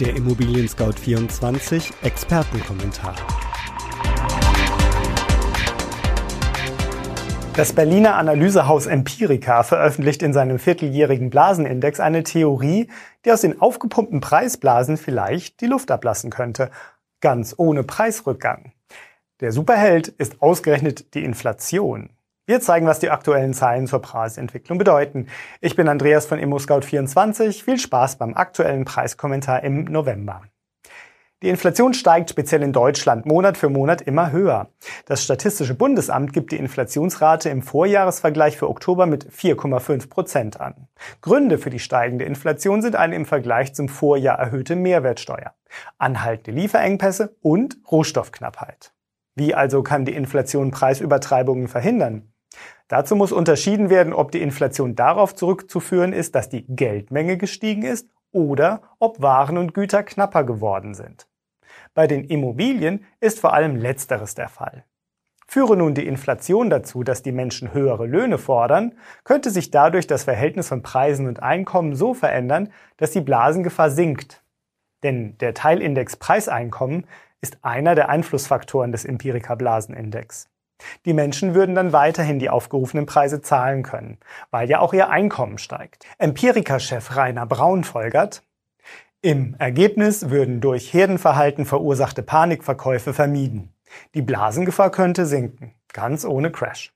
Der Immobilien Scout 24 Expertenkommentar. Das Berliner Analysehaus Empirica veröffentlicht in seinem vierteljährigen Blasenindex eine Theorie, die aus den aufgepumpten Preisblasen vielleicht die Luft ablassen könnte, ganz ohne Preisrückgang. Der Superheld ist ausgerechnet die Inflation. Wir zeigen, was die aktuellen Zahlen zur Preisentwicklung bedeuten. Ich bin Andreas von ImmoScout24. Viel Spaß beim aktuellen Preiskommentar im November. Die Inflation steigt speziell in Deutschland Monat für Monat immer höher. Das Statistische Bundesamt gibt die Inflationsrate im Vorjahresvergleich für Oktober mit 4,5 Prozent an. Gründe für die steigende Inflation sind eine im Vergleich zum Vorjahr erhöhte Mehrwertsteuer, anhaltende Lieferengpässe und Rohstoffknappheit. Wie also kann die Inflation Preisübertreibungen verhindern? Dazu muss unterschieden werden, ob die Inflation darauf zurückzuführen ist, dass die Geldmenge gestiegen ist oder ob Waren und Güter knapper geworden sind. Bei den Immobilien ist vor allem letzteres der Fall. Führe nun die Inflation dazu, dass die Menschen höhere Löhne fordern, könnte sich dadurch das Verhältnis von Preisen und Einkommen so verändern, dass die Blasengefahr sinkt. Denn der Teilindex Preiseinkommen ist einer der Einflussfaktoren des Empirica-Blasenindex. Die Menschen würden dann weiterhin die aufgerufenen Preise zahlen können, weil ja auch ihr Einkommen steigt. Empirica-Chef Rainer Braun folgert, im Ergebnis würden durch Herdenverhalten verursachte Panikverkäufe vermieden. Die Blasengefahr könnte sinken, ganz ohne Crash.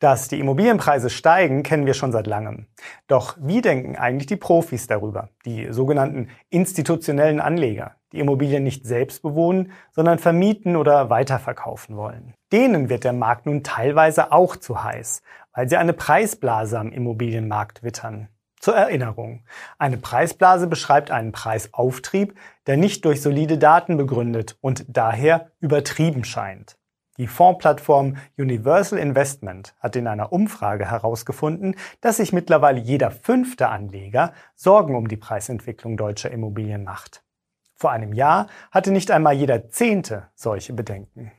Dass die Immobilienpreise steigen, kennen wir schon seit langem. Doch wie denken eigentlich die Profis darüber, die sogenannten institutionellen Anleger, die Immobilien nicht selbst bewohnen, sondern vermieten oder weiterverkaufen wollen? Denen wird der Markt nun teilweise auch zu heiß, weil sie eine Preisblase am Immobilienmarkt wittern. Zur Erinnerung. Eine Preisblase beschreibt einen Preisauftrieb, der nicht durch solide Daten begründet und daher übertrieben scheint. Die Fondsplattform Universal Investment hat in einer Umfrage herausgefunden, dass sich mittlerweile jeder fünfte Anleger Sorgen um die Preisentwicklung deutscher Immobilien macht. Vor einem Jahr hatte nicht einmal jeder zehnte solche Bedenken.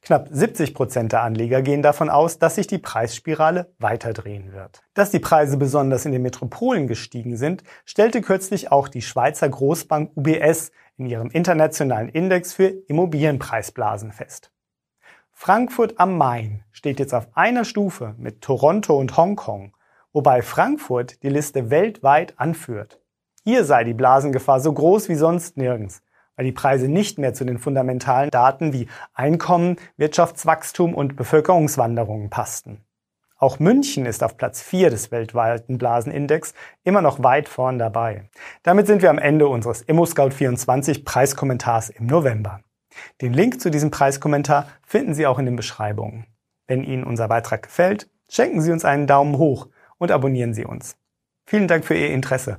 Knapp 70 Prozent der Anleger gehen davon aus, dass sich die Preisspirale weiterdrehen wird. Dass die Preise besonders in den Metropolen gestiegen sind, stellte kürzlich auch die Schweizer Großbank UBS in ihrem internationalen Index für Immobilienpreisblasen fest. Frankfurt am Main steht jetzt auf einer Stufe mit Toronto und Hongkong, wobei Frankfurt die Liste weltweit anführt. Hier sei die Blasengefahr so groß wie sonst nirgends weil die Preise nicht mehr zu den fundamentalen Daten wie Einkommen, Wirtschaftswachstum und Bevölkerungswanderungen passten. Auch München ist auf Platz 4 des weltweiten Blasenindex immer noch weit vorn dabei. Damit sind wir am Ende unseres ImmoScout24 Preiskommentars im November. Den Link zu diesem Preiskommentar finden Sie auch in den Beschreibungen. Wenn Ihnen unser Beitrag gefällt, schenken Sie uns einen Daumen hoch und abonnieren Sie uns. Vielen Dank für Ihr Interesse